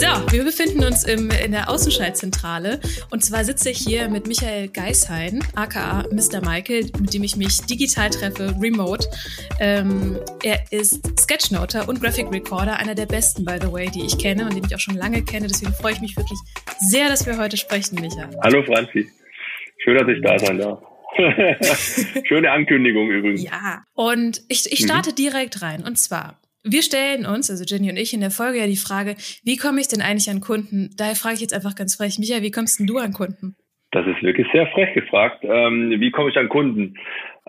So, wir befinden uns im, in der Außenschaltzentrale und zwar sitze ich hier mit Michael Geishain, aka Mr. Michael, mit dem ich mich digital treffe, remote. Ähm, er ist Sketchnoter und Graphic Recorder, einer der besten, by the way, die ich kenne und den ich auch schon lange kenne. Deswegen freue ich mich wirklich sehr, dass wir heute sprechen, Michael. Hallo Franzi, schön, dass ich da sein darf. Schöne Ankündigung übrigens. Ja, und ich, ich starte mhm. direkt rein. Und zwar, wir stellen uns, also Jenny und ich, in der Folge ja die Frage, wie komme ich denn eigentlich an Kunden? Daher frage ich jetzt einfach ganz frech, Michael, wie kommst denn du an Kunden? Das ist wirklich sehr frech gefragt. Ähm, wie komme ich an Kunden?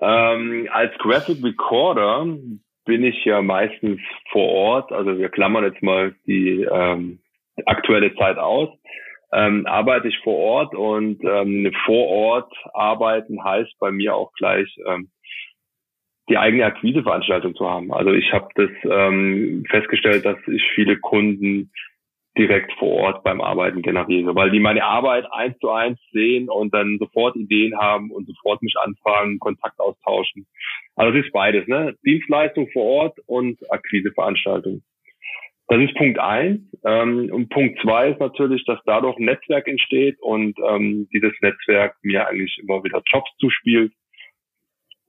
Ähm, als Graphic Recorder bin ich ja meistens vor Ort. Also wir klammern jetzt mal die ähm, aktuelle Zeit aus. Ähm, arbeite ich vor Ort und ähm, vor Ort arbeiten heißt bei mir auch gleich ähm, die eigene Akquiseveranstaltung zu haben. Also ich habe das ähm, festgestellt, dass ich viele Kunden direkt vor Ort beim Arbeiten generiere, weil die meine Arbeit eins zu eins sehen und dann sofort Ideen haben und sofort mich anfragen, Kontakt austauschen. Also das ist beides, ne? Dienstleistung vor Ort und Akquiseveranstaltung. Das ist Punkt eins. Ähm, und Punkt zwei ist natürlich, dass dadurch ein Netzwerk entsteht und ähm, dieses Netzwerk mir eigentlich immer wieder Jobs zuspielt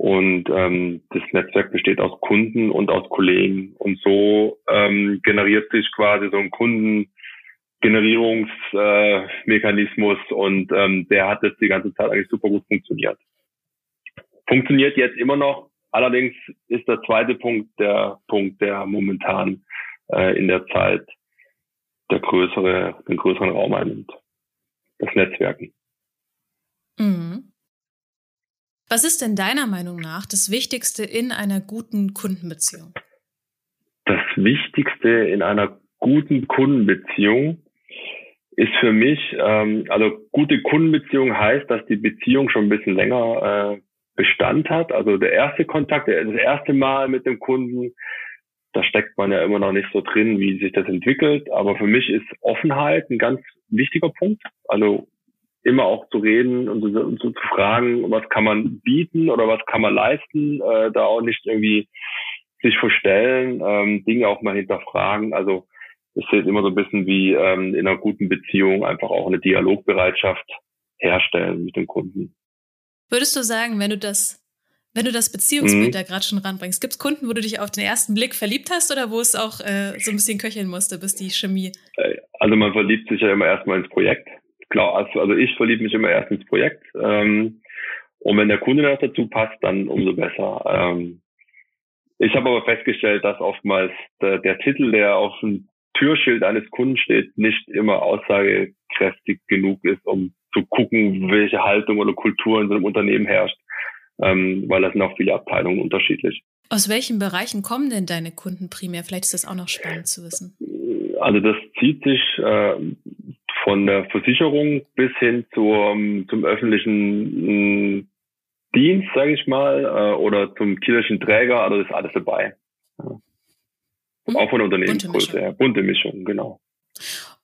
und ähm, das Netzwerk besteht aus Kunden und aus Kollegen. Und so ähm, generiert sich quasi so ein Kundengenerierungsmechanismus äh, und ähm, der hat jetzt die ganze Zeit eigentlich super gut funktioniert. Funktioniert jetzt immer noch. Allerdings ist der zweite Punkt der Punkt, der momentan äh, in der Zeit der größere, den größeren Raum einnimmt. Das Netzwerken. Mhm. Was ist denn deiner Meinung nach das Wichtigste in einer guten Kundenbeziehung? Das Wichtigste in einer guten Kundenbeziehung ist für mich, ähm, also gute Kundenbeziehung heißt, dass die Beziehung schon ein bisschen länger äh, Bestand hat. Also der erste Kontakt, das erste Mal mit dem Kunden, da steckt man ja immer noch nicht so drin, wie sich das entwickelt. Aber für mich ist Offenheit ein ganz wichtiger Punkt. Also immer auch zu reden und und zu fragen, was kann man bieten oder was kann man leisten, äh, da auch nicht irgendwie sich verstellen, ähm, Dinge auch mal hinterfragen. Also es ist immer so ein bisschen wie ähm, in einer guten Beziehung einfach auch eine Dialogbereitschaft herstellen mit dem Kunden. Würdest du sagen, wenn du das wenn du das Beziehungsbild mhm. da gerade schon ranbringst, gibt es Kunden, wo du dich auf den ersten Blick verliebt hast oder wo es auch äh, so ein bisschen köcheln musste, bis die Chemie? Äh, also man verliebt sich ja immer erstmal ins Projekt klar, also, also ich verliebe mich immer erst ins Projekt. Ähm, und wenn der Kunde noch dazu passt, dann umso besser. Ähm, ich habe aber festgestellt, dass oftmals der, der Titel, der auf dem Türschild eines Kunden steht, nicht immer aussagekräftig genug ist, um zu gucken, welche Haltung oder Kultur in so einem Unternehmen herrscht, ähm, weil das sind auch viele Abteilungen unterschiedlich. Aus welchen Bereichen kommen denn deine Kunden primär? Vielleicht ist das auch noch spannend zu wissen. Also das zieht sich äh, von der Versicherung bis hin zum, zum öffentlichen mm, Dienst, sage ich mal, äh, oder zum kirchlichen Träger, also das ist alles dabei. Ja. Hm? Auch von Unternehmensgröße, bunte Mischung. Ja, bunte Mischung, genau.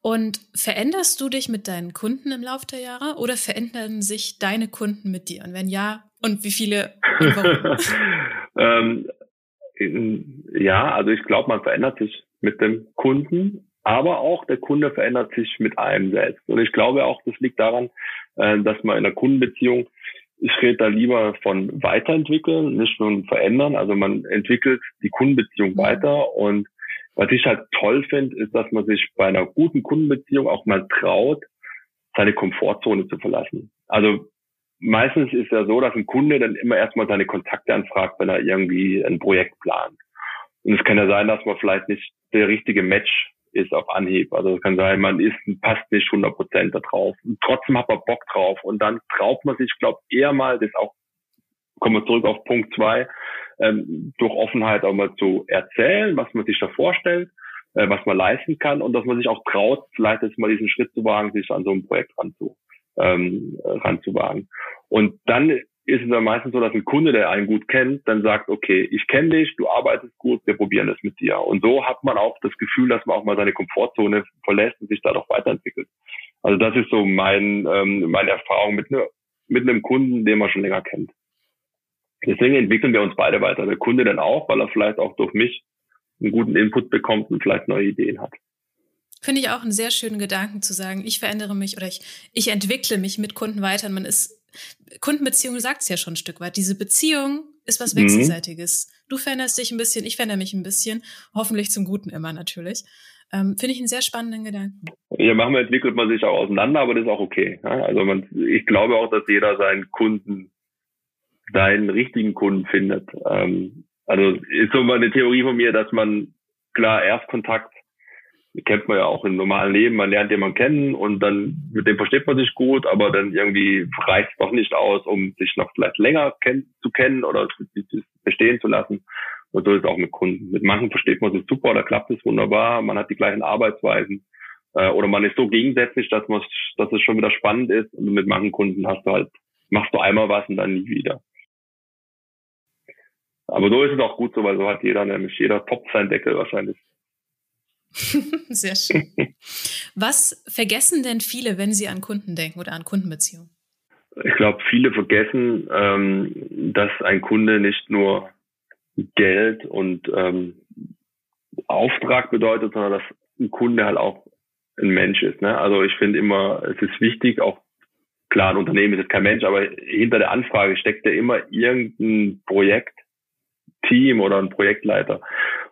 Und veränderst du dich mit deinen Kunden im Laufe der Jahre oder verändern sich deine Kunden mit dir? Und wenn ja, und wie viele und warum? ähm, ja, also ich glaube, man verändert sich mit dem Kunden aber auch der Kunde verändert sich mit einem selbst. Und ich glaube auch, das liegt daran, äh, dass man in einer Kundenbeziehung, ich rede da lieber von weiterentwickeln, nicht nur verändern. Also man entwickelt die Kundenbeziehung mhm. weiter. Und was ich halt toll finde, ist, dass man sich bei einer guten Kundenbeziehung auch mal traut, seine Komfortzone zu verlassen. Also meistens ist ja so, dass ein Kunde dann immer erstmal seine Kontakte anfragt, wenn er irgendwie ein Projekt plant. Und es kann ja sein, dass man vielleicht nicht der richtige Match ist auf Anhieb. Also es kann sein, man ist, passt nicht 100 Prozent da drauf. Und trotzdem hat man Bock drauf. Und dann traut man sich, glaube eher mal, das auch, kommen wir zurück auf Punkt zwei, ähm, durch Offenheit auch mal zu erzählen, was man sich da vorstellt, äh, was man leisten kann und dass man sich auch traut, vielleicht jetzt mal diesen Schritt zu wagen, sich an so ein Projekt ranzu, ähm, ranzuwagen. Und dann ist es dann meistens so, dass ein Kunde, der einen gut kennt, dann sagt, okay, ich kenne dich, du arbeitest gut, wir probieren das mit dir. Und so hat man auch das Gefühl, dass man auch mal seine Komfortzone verlässt und sich dadurch weiterentwickelt. Also das ist so mein, ähm, meine Erfahrung mit, ne, mit einem Kunden, den man schon länger kennt. Deswegen entwickeln wir uns beide weiter. Der Kunde dann auch, weil er vielleicht auch durch mich einen guten Input bekommt und vielleicht neue Ideen hat. Finde ich auch einen sehr schönen Gedanken zu sagen, ich verändere mich oder ich, ich entwickle mich mit Kunden weiter. Und man ist, Kundenbeziehung sagt es ja schon ein Stück weit. Diese Beziehung ist was mhm. Wechselseitiges. Mhm. Du veränderst dich ein bisschen, ich verändere mich ein bisschen. Hoffentlich zum Guten immer natürlich. Ähm, Finde ich einen sehr spannenden Gedanken. Ja, manchmal entwickelt man sich auch auseinander, aber das ist auch okay. Ja? Also man, ich glaube auch, dass jeder seinen Kunden, seinen richtigen Kunden findet. Ähm, also ist so mal eine Theorie von mir, dass man klar Erstkontakt kennt man ja auch im normalen Leben, man lernt jemanden kennen und dann mit dem versteht man sich gut, aber dann irgendwie reicht es doch nicht aus, um sich noch vielleicht länger kenn zu kennen oder sich verstehen zu lassen. Und so ist es auch mit Kunden. Mit manchen versteht man sich super, da klappt es wunderbar, man hat die gleichen Arbeitsweisen äh, oder man ist so gegensätzlich, dass man, dass es schon wieder spannend ist. Und mit manchen Kunden hast du halt, machst du einmal was und dann nie wieder. Aber so ist es auch gut so, weil so hat jeder, nämlich jeder Top sein Deckel wahrscheinlich. Sehr schön. Was vergessen denn viele, wenn sie an Kunden denken oder an Kundenbeziehungen? Ich glaube, viele vergessen, ähm, dass ein Kunde nicht nur Geld und ähm, Auftrag bedeutet, sondern dass ein Kunde halt auch ein Mensch ist. Ne? Also ich finde immer, es ist wichtig, auch klar, ein Unternehmen ist jetzt kein Mensch, aber hinter der Anfrage steckt ja immer irgendein Projektteam oder ein Projektleiter.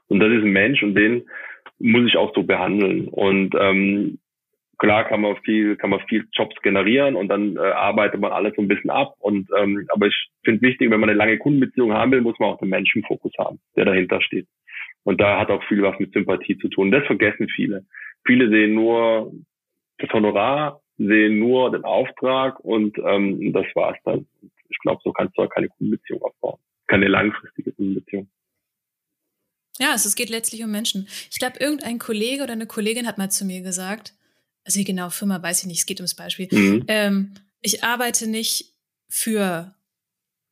Und das ist ein Mensch und den muss ich auch so behandeln. Und ähm, klar kann man viel, kann man viel Jobs generieren und dann äh, arbeitet man alles so ein bisschen ab. Und ähm, aber ich finde wichtig, wenn man eine lange Kundenbeziehung haben will, muss man auch den Menschenfokus haben, der dahinter steht. Und da hat auch viel was mit Sympathie zu tun. Das vergessen viele. Viele sehen nur das Honorar, sehen nur den Auftrag und ähm, das war's dann. Ich glaube, so kannst du auch keine Kundenbeziehung aufbauen. Keine langfristige Kundenbeziehung. Ja, es geht letztlich um Menschen. Ich glaube, irgendein Kollege oder eine Kollegin hat mal zu mir gesagt, also genau, Firma weiß ich nicht, es geht ums Beispiel. Mhm. Ähm, ich arbeite nicht für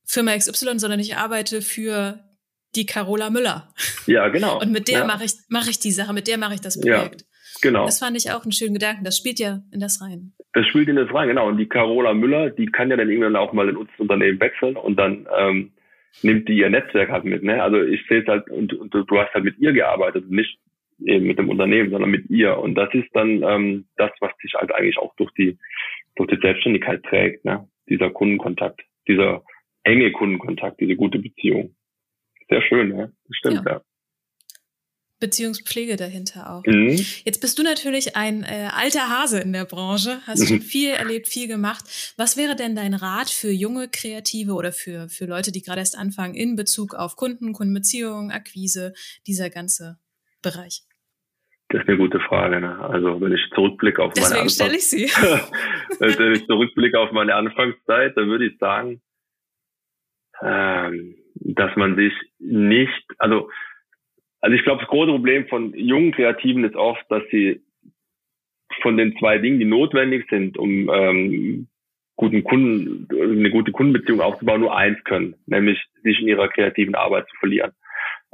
Firma XY, sondern ich arbeite für die Carola Müller. Ja, genau. Und mit der ja. mache ich, mache ich die Sache, mit der mache ich das Projekt. Ja, genau. Das fand ich auch einen schönen Gedanken. Das spielt ja in das rein. Das spielt in das rein, genau. Und die Carola Müller, die kann ja dann irgendwann auch mal in unser Unternehmen wechseln und dann ähm, nimmt die ihr Netzwerk halt mit. Ne? Also ich sehe es halt, und, und du hast halt mit ihr gearbeitet, nicht eben mit dem Unternehmen, sondern mit ihr. Und das ist dann ähm, das, was sich halt eigentlich auch durch die durch die Selbstständigkeit trägt, ne? dieser Kundenkontakt, dieser enge Kundenkontakt, diese gute Beziehung. Sehr schön, ne? Das stimmt, ja. ja. Beziehungspflege dahinter auch. Mhm. Jetzt bist du natürlich ein äh, alter Hase in der Branche, hast schon viel erlebt, viel gemacht. Was wäre denn dein Rat für junge Kreative oder für, für Leute, die gerade erst anfangen in Bezug auf Kunden, Kundenbeziehungen, Akquise, dieser ganze Bereich? Das ist eine gute Frage. Ne? Also wenn ich zurückblicke auf Deswegen meine Anfang ich sie. wenn ich zurückblicke auf meine Anfangszeit, dann würde ich sagen, ähm, dass man sich nicht, also also ich glaube, das große Problem von jungen Kreativen ist oft, dass sie von den zwei Dingen, die notwendig sind, um ähm, guten Kunden, eine gute Kundenbeziehung aufzubauen, nur eins können, nämlich sich in ihrer kreativen Arbeit zu verlieren.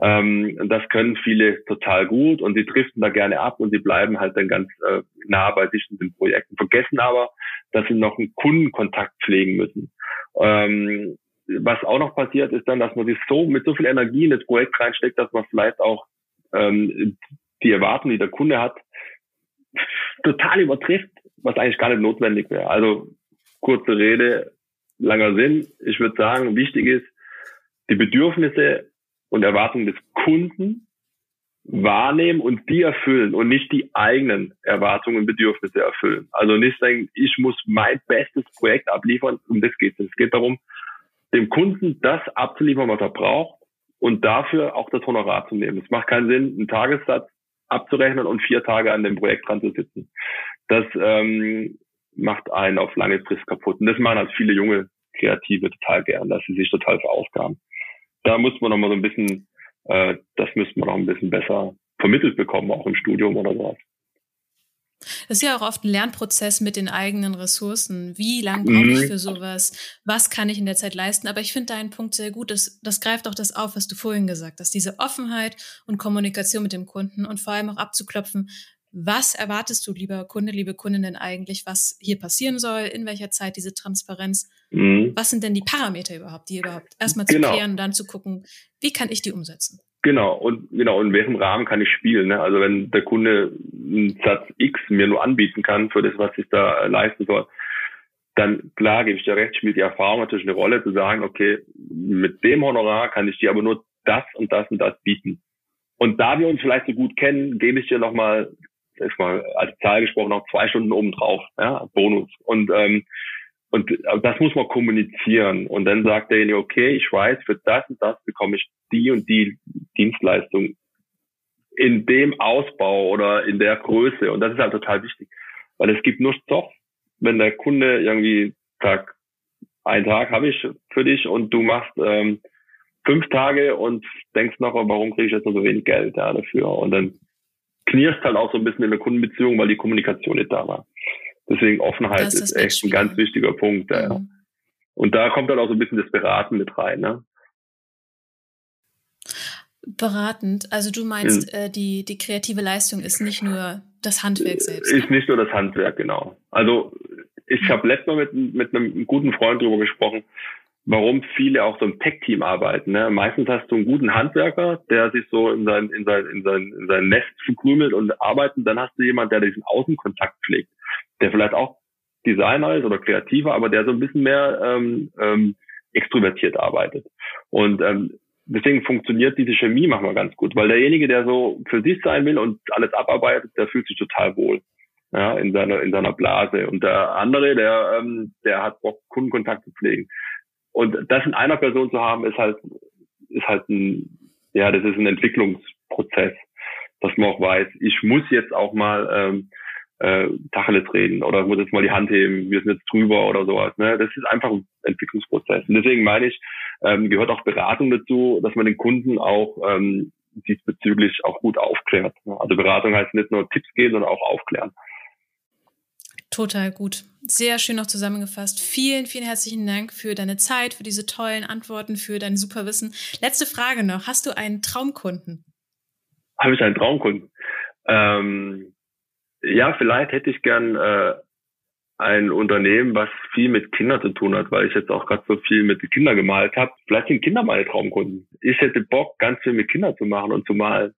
Ähm, das können viele total gut und sie driften da gerne ab und sie bleiben halt dann ganz äh, nah bei sich in den Projekten, vergessen aber, dass sie noch einen Kundenkontakt pflegen müssen. Ähm, was auch noch passiert, ist dann, dass man sich so mit so viel Energie in das Projekt reinsteckt, dass man vielleicht auch ähm, die Erwartungen, die der Kunde hat, total übertrifft, was eigentlich gar nicht notwendig wäre. Also kurze Rede, langer Sinn. Ich würde sagen, wichtig ist, die Bedürfnisse und Erwartungen des Kunden wahrnehmen und die erfüllen und nicht die eigenen Erwartungen und Bedürfnisse erfüllen. Also nicht sagen, ich muss mein bestes Projekt abliefern, um das geht es. Es geht darum, dem Kunden das abzuliefern, was er braucht und dafür auch das Honorar zu nehmen. Es macht keinen Sinn, einen Tagessatz abzurechnen und vier Tage an dem Projekt dran zu sitzen. Das ähm, macht einen auf lange Frist kaputt. Und das machen halt viele junge Kreative total gern, dass sie sich total verausgaben. Da muss man noch mal so ein bisschen, äh, das müsste man noch ein bisschen besser vermittelt bekommen, auch im Studium oder sowas. Das ist ja auch oft ein Lernprozess mit den eigenen Ressourcen. Wie lange brauche ich mhm. für sowas? Was kann ich in der Zeit leisten? Aber ich finde deinen Punkt sehr gut. Das, das greift auch das auf, was du vorhin gesagt hast. Diese Offenheit und Kommunikation mit dem Kunden und vor allem auch abzuklopfen, was erwartest du, lieber Kunde, liebe Kundin, denn eigentlich, was hier passieren soll, in welcher Zeit diese Transparenz? Mhm. Was sind denn die Parameter überhaupt, die überhaupt erstmal zu genau. klären und dann zu gucken, wie kann ich die umsetzen? Genau, und genau, in welchem Rahmen kann ich spielen? Ne? Also wenn der Kunde einen Satz X mir nur anbieten kann für das, was ich da leisten soll, dann klar gebe ich dir recht, spielt die Erfahrung natürlich eine Rolle, zu sagen, okay, mit dem Honorar kann ich dir aber nur das und das und das bieten. Und da wir uns vielleicht so gut kennen, gebe ich dir nochmal, sag mal, als Zahl gesprochen, noch zwei Stunden oben drauf, ja, Bonus. Und ähm, und das muss man kommunizieren. Und dann sagt derjenige, okay, ich weiß, für das und das bekomme ich die und die Dienstleistung in dem Ausbau oder in der Größe. Und das ist halt total wichtig. Weil es gibt nur Stoff, wenn der Kunde irgendwie sagt, einen Tag habe ich für dich und du machst ähm, fünf Tage und denkst noch, warum kriege ich jetzt nur so wenig Geld ja, dafür? Und dann knirst halt auch so ein bisschen in der Kundenbeziehung, weil die Kommunikation nicht da war. Deswegen Offenheit ist, ist echt ein ganz wichtiger Punkt. Ja. Mhm. Und da kommt dann auch so ein bisschen das Beraten mit rein. Ne? Beratend, also du meinst, mhm. äh, die, die kreative Leistung ist nicht nur das Handwerk selbst. Ist nicht nur das Handwerk, genau. Also ich habe letztes Mal mit, mit einem guten Freund darüber gesprochen, warum viele auch so im Tech-Team arbeiten. Ne? Meistens hast du einen guten Handwerker, der sich so in sein, in sein, in sein, in sein Nest verkrümelt und arbeitet. Dann hast du jemand, der diesen Außenkontakt pflegt, der vielleicht auch Designer ist oder kreativer, aber der so ein bisschen mehr ähm, ähm, extrovertiert arbeitet. Und ähm, deswegen funktioniert diese Chemie manchmal ganz gut, weil derjenige, der so für sich sein will und alles abarbeitet, der fühlt sich total wohl ja, in seiner in seiner Blase. Und der andere, der ähm, der hat Bock Kundenkontakt zu pflegen. Und das in einer Person zu haben, ist halt, ist halt ein, ja, das ist ein Entwicklungsprozess, dass man auch weiß, ich muss jetzt auch mal ähm, äh, Tacheles reden oder muss jetzt mal die Hand heben, wir sind jetzt drüber oder sowas. Ne? Das ist einfach ein Entwicklungsprozess. Und deswegen meine ich, ähm, gehört auch Beratung dazu, dass man den Kunden auch ähm, diesbezüglich auch gut aufklärt. Also Beratung heißt nicht nur Tipps geben, sondern auch aufklären. Total gut. Sehr schön noch zusammengefasst. Vielen, vielen herzlichen Dank für deine Zeit, für diese tollen Antworten, für dein super Wissen. Letzte Frage noch. Hast du einen Traumkunden? Habe ich einen Traumkunden? Ähm, ja, vielleicht hätte ich gern äh, ein Unternehmen, was viel mit Kindern zu tun hat, weil ich jetzt auch gerade so viel mit Kindern gemalt habe. Vielleicht sind Kinder meine Traumkunden. Ich hätte Bock, ganz viel mit Kindern zu machen und zu malen.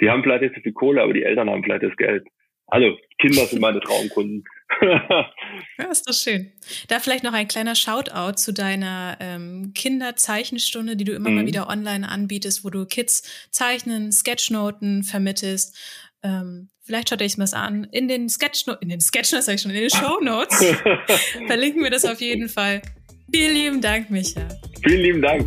Die haben vielleicht nicht so viel Kohle, aber die Eltern haben vielleicht das Geld. Also, Kinder sind meine Traumkunden. ja, ist doch schön. Da vielleicht noch ein kleiner Shoutout zu deiner ähm, Kinderzeichenstunde, die du immer mhm. mal wieder online anbietest, wo du Kids zeichnen, Sketchnoten vermittelst. Ähm, vielleicht schaut euch das an. In den Sketchnotes, in den Sketchnotes sag ich schon, in den Shownotes verlinken wir das auf jeden Fall. Vielen lieben Dank, Micha. Vielen lieben Dank.